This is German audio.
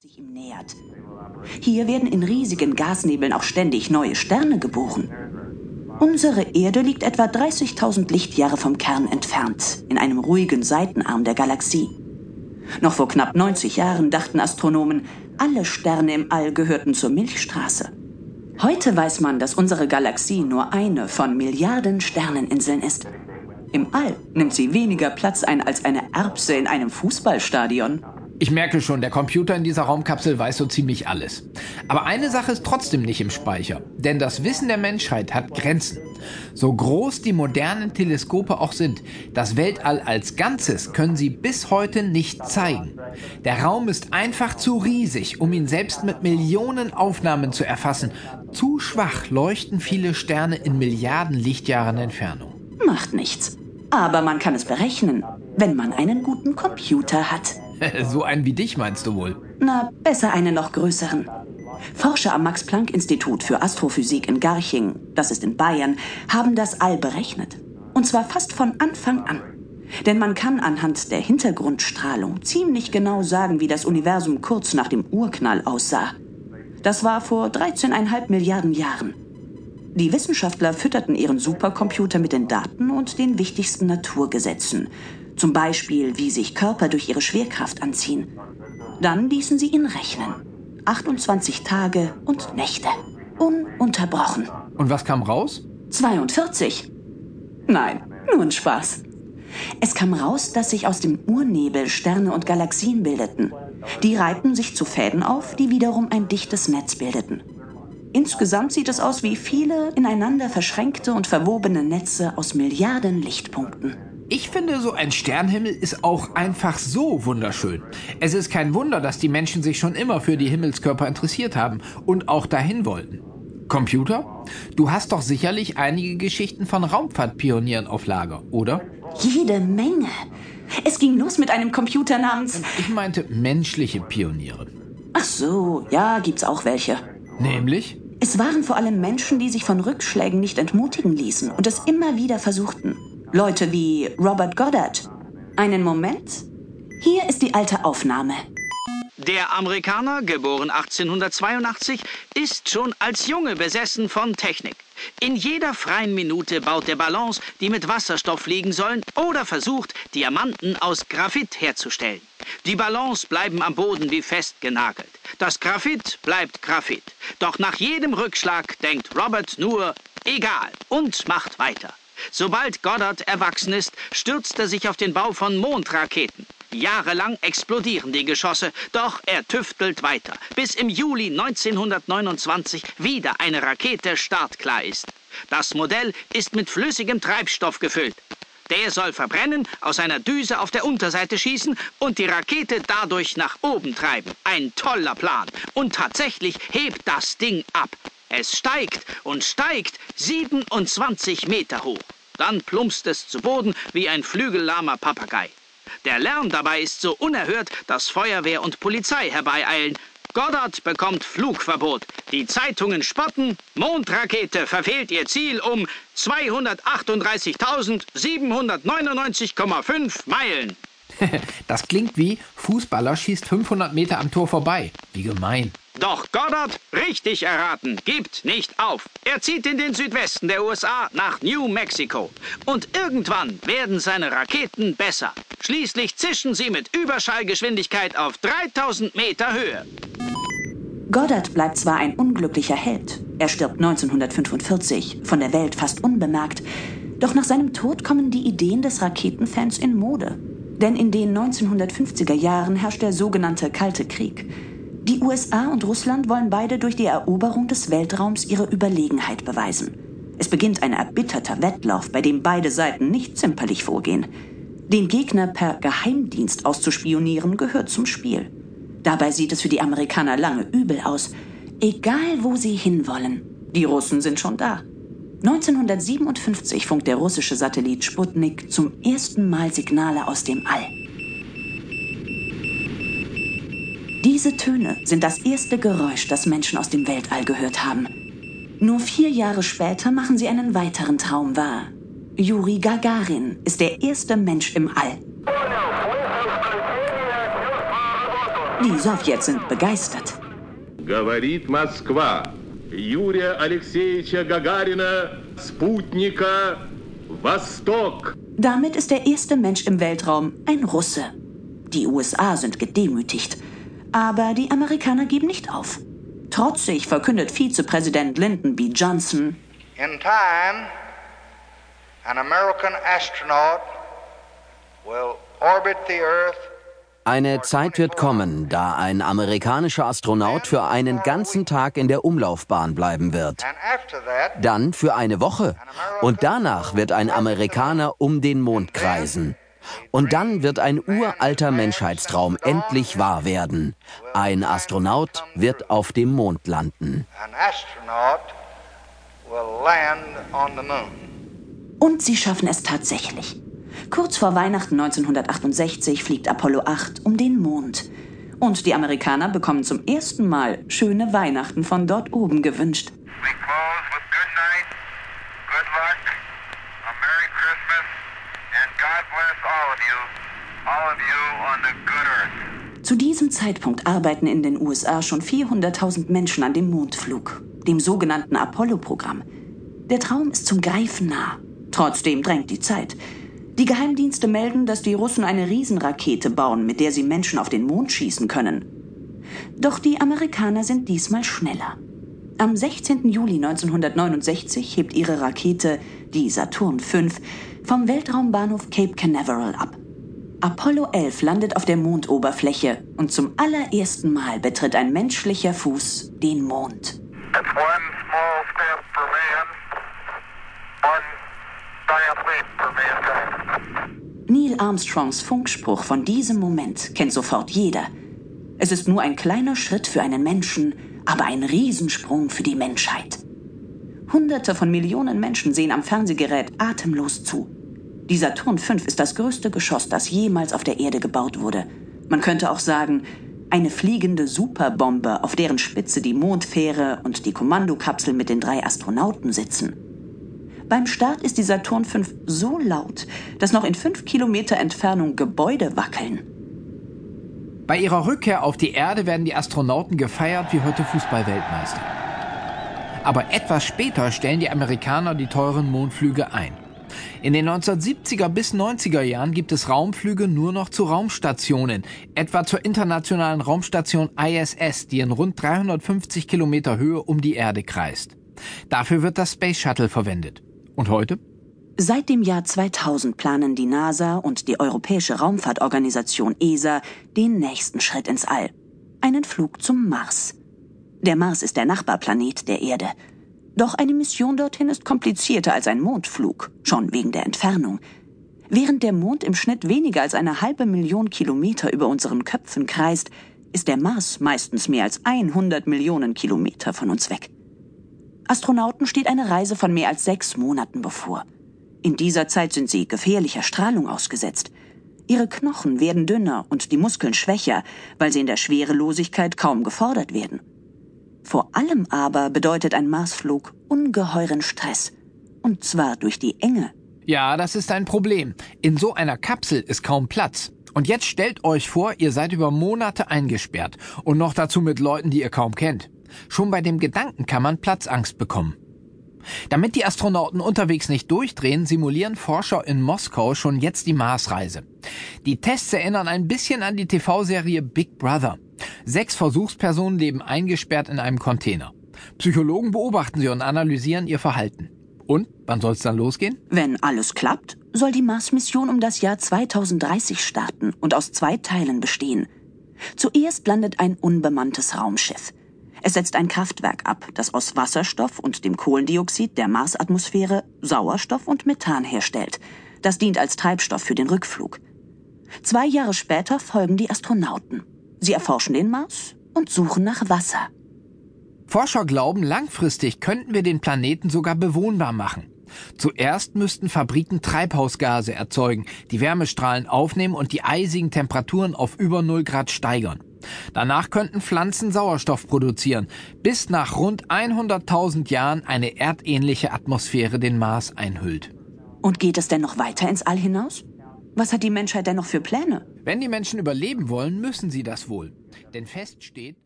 sich ihm nähert. Hier werden in riesigen Gasnebeln auch ständig neue Sterne geboren. Unsere Erde liegt etwa 30.000 Lichtjahre vom Kern entfernt, in einem ruhigen Seitenarm der Galaxie. Noch vor knapp 90 Jahren dachten Astronomen, alle Sterne im All gehörten zur Milchstraße. Heute weiß man, dass unsere Galaxie nur eine von Milliarden Sterneninseln ist. Im All nimmt sie weniger Platz ein als eine Erbse in einem Fußballstadion. Ich merke schon, der Computer in dieser Raumkapsel weiß so ziemlich alles. Aber eine Sache ist trotzdem nicht im Speicher, denn das Wissen der Menschheit hat Grenzen. So groß die modernen Teleskope auch sind, das Weltall als Ganzes können sie bis heute nicht zeigen. Der Raum ist einfach zu riesig, um ihn selbst mit Millionen Aufnahmen zu erfassen. Zu schwach leuchten viele Sterne in Milliarden Lichtjahren Entfernung. Macht nichts. Aber man kann es berechnen, wenn man einen guten Computer hat. so einen wie dich meinst du wohl? Na, besser einen noch größeren. Forscher am Max-Planck-Institut für Astrophysik in Garching, das ist in Bayern, haben das All berechnet. Und zwar fast von Anfang an. Denn man kann anhand der Hintergrundstrahlung ziemlich genau sagen, wie das Universum kurz nach dem Urknall aussah. Das war vor 13,5 Milliarden Jahren. Die Wissenschaftler fütterten ihren Supercomputer mit den Daten und den wichtigsten Naturgesetzen, zum Beispiel, wie sich Körper durch ihre Schwerkraft anziehen. Dann ließen sie ihn rechnen. 28 Tage und Nächte. Ununterbrochen. Und was kam raus? 42. Nein, nur ein Spaß. Es kam raus, dass sich aus dem Urnebel Sterne und Galaxien bildeten. Die reihten sich zu Fäden auf, die wiederum ein dichtes Netz bildeten. Insgesamt sieht es aus wie viele ineinander verschränkte und verwobene Netze aus Milliarden Lichtpunkten. Ich finde, so ein Sternhimmel ist auch einfach so wunderschön. Es ist kein Wunder, dass die Menschen sich schon immer für die Himmelskörper interessiert haben und auch dahin wollten. Computer? Du hast doch sicherlich einige Geschichten von Raumfahrtpionieren auf Lager, oder? Jede Menge. Es ging los mit einem Computer namens. Ich meinte menschliche Pioniere. Ach so, ja, gibt's auch welche. Nämlich? Es waren vor allem Menschen, die sich von Rückschlägen nicht entmutigen ließen und es immer wieder versuchten. Leute wie Robert Goddard. Einen Moment. Hier ist die alte Aufnahme. Der Amerikaner, geboren 1882, ist schon als Junge besessen von Technik. In jeder freien Minute baut er Ballons, die mit Wasserstoff fliegen sollen, oder versucht, Diamanten aus Graphit herzustellen. Die Ballons bleiben am Boden wie festgenagelt. Das Graphit bleibt Graphit. Doch nach jedem Rückschlag denkt Robert nur, egal, und macht weiter. Sobald Goddard erwachsen ist, stürzt er sich auf den Bau von Mondraketen. Jahrelang explodieren die Geschosse, doch er tüftelt weiter, bis im Juli 1929 wieder eine Rakete startklar ist. Das Modell ist mit flüssigem Treibstoff gefüllt. Der soll verbrennen, aus einer Düse auf der Unterseite schießen und die Rakete dadurch nach oben treiben. Ein toller Plan. Und tatsächlich hebt das Ding ab. Es steigt und steigt 27 Meter hoch. Dann plumpst es zu Boden wie ein flügellahmer Papagei. Der Lärm dabei ist so unerhört, dass Feuerwehr und Polizei herbeieilen. Goddard bekommt Flugverbot. Die Zeitungen spotten. Mondrakete verfehlt ihr Ziel um 238.799,5 Meilen. das klingt wie Fußballer schießt 500 Meter am Tor vorbei. Wie gemein. Doch Goddard, richtig erraten, gibt nicht auf. Er zieht in den Südwesten der USA nach New Mexico. Und irgendwann werden seine Raketen besser. Schließlich zischen sie mit Überschallgeschwindigkeit auf 3000 Meter Höhe. Goddard bleibt zwar ein unglücklicher Held. Er stirbt 1945, von der Welt fast unbemerkt. Doch nach seinem Tod kommen die Ideen des Raketenfans in Mode. Denn in den 1950er Jahren herrscht der sogenannte Kalte Krieg. Die USA und Russland wollen beide durch die Eroberung des Weltraums ihre Überlegenheit beweisen. Es beginnt ein erbitterter Wettlauf, bei dem beide Seiten nicht zimperlich vorgehen. Den Gegner per Geheimdienst auszuspionieren gehört zum Spiel. Dabei sieht es für die Amerikaner lange übel aus. Egal, wo sie hinwollen. Die Russen sind schon da. 1957 funkt der russische Satellit Sputnik zum ersten Mal Signale aus dem All. Diese Töne sind das erste Geräusch, das Menschen aus dem Weltall gehört haben. Nur vier Jahre später machen sie einen weiteren Traum wahr. Juri Gagarin ist der erste Mensch im All. Die Sowjets sind begeistert. Говорит Москва. Юрия Алексеевича Гагарина, Спутника, Восток. Damit ist der erste Mensch im Weltraum ein Russe. Die USA sind gedemütigt. Aber die Amerikaner geben nicht auf. Trotzig verkündet Vizepräsident Lyndon B. Johnson, In time, an American astronaut will orbit the Earth Eine Zeit wird kommen, da ein amerikanischer Astronaut für einen ganzen Tag in der Umlaufbahn bleiben wird. and after that, Dann für eine Woche. Und danach wird ein Amerikaner um den Mond kreisen. Und dann wird ein uralter Menschheitstraum endlich wahr werden. Ein Astronaut wird auf dem Mond landen. Und sie schaffen es tatsächlich. Kurz vor Weihnachten 1968 fliegt Apollo 8 um den Mond. Und die Amerikaner bekommen zum ersten Mal schöne Weihnachten von dort oben gewünscht. Zu diesem Zeitpunkt arbeiten in den USA schon 400.000 Menschen an dem Mondflug, dem sogenannten Apollo-Programm. Der Traum ist zum Greifen nah. Trotzdem drängt die Zeit. Die Geheimdienste melden, dass die Russen eine Riesenrakete bauen, mit der sie Menschen auf den Mond schießen können. Doch die Amerikaner sind diesmal schneller. Am 16. Juli 1969 hebt ihre Rakete, die Saturn V, vom Weltraumbahnhof Cape Canaveral ab. Apollo 11 landet auf der Mondoberfläche und zum allerersten Mal betritt ein menschlicher Fuß den Mond. Man. Neil Armstrongs Funkspruch von diesem Moment kennt sofort jeder. Es ist nur ein kleiner Schritt für einen Menschen, aber ein Riesensprung für die Menschheit. Hunderte von Millionen Menschen sehen am Fernsehgerät atemlos zu. Die Saturn V ist das größte Geschoss, das jemals auf der Erde gebaut wurde. Man könnte auch sagen, eine fliegende Superbombe, auf deren Spitze die Mondfähre und die Kommandokapsel mit den drei Astronauten sitzen. Beim Start ist die Saturn V so laut, dass noch in fünf Kilometer Entfernung Gebäude wackeln. Bei ihrer Rückkehr auf die Erde werden die Astronauten gefeiert wie heute Fußballweltmeister. Aber etwas später stellen die Amerikaner die teuren Mondflüge ein. In den 1970er bis 90er Jahren gibt es Raumflüge nur noch zu Raumstationen, etwa zur internationalen Raumstation ISS, die in rund 350 Kilometer Höhe um die Erde kreist. Dafür wird das Space Shuttle verwendet. Und heute? Seit dem Jahr 2000 planen die NASA und die Europäische Raumfahrtorganisation ESA den nächsten Schritt ins All. Einen Flug zum Mars. Der Mars ist der Nachbarplanet der Erde. Doch eine Mission dorthin ist komplizierter als ein Mondflug, schon wegen der Entfernung. Während der Mond im Schnitt weniger als eine halbe Million Kilometer über unseren Köpfen kreist, ist der Mars meistens mehr als 100 Millionen Kilometer von uns weg. Astronauten steht eine Reise von mehr als sechs Monaten bevor. In dieser Zeit sind sie gefährlicher Strahlung ausgesetzt. Ihre Knochen werden dünner und die Muskeln schwächer, weil sie in der Schwerelosigkeit kaum gefordert werden. Vor allem aber bedeutet ein Marsflug ungeheuren Stress. Und zwar durch die Enge. Ja, das ist ein Problem. In so einer Kapsel ist kaum Platz. Und jetzt stellt euch vor, ihr seid über Monate eingesperrt und noch dazu mit Leuten, die ihr kaum kennt. Schon bei dem Gedanken kann man Platzangst bekommen. Damit die Astronauten unterwegs nicht durchdrehen, simulieren Forscher in Moskau schon jetzt die Marsreise. Die Tests erinnern ein bisschen an die TV-Serie Big Brother. Sechs Versuchspersonen leben eingesperrt in einem Container. Psychologen beobachten sie und analysieren ihr Verhalten. Und wann soll es dann losgehen? Wenn alles klappt, soll die Mars-Mission um das Jahr 2030 starten und aus zwei Teilen bestehen. Zuerst landet ein unbemanntes Raumschiff. Es setzt ein Kraftwerk ab, das aus Wasserstoff und dem Kohlendioxid der Marsatmosphäre Sauerstoff und Methan herstellt. Das dient als Treibstoff für den Rückflug. Zwei Jahre später folgen die Astronauten. Sie erforschen den Mars und suchen nach Wasser. Forscher glauben, langfristig könnten wir den Planeten sogar bewohnbar machen. Zuerst müssten Fabriken Treibhausgase erzeugen, die Wärmestrahlen aufnehmen und die eisigen Temperaturen auf über 0 Grad steigern. Danach könnten Pflanzen Sauerstoff produzieren, bis nach rund 100.000 Jahren eine erdähnliche Atmosphäre den Mars einhüllt. Und geht es denn noch weiter ins All hinaus? Was hat die Menschheit denn noch für Pläne? Wenn die Menschen überleben wollen, müssen sie das wohl. Denn fest steht,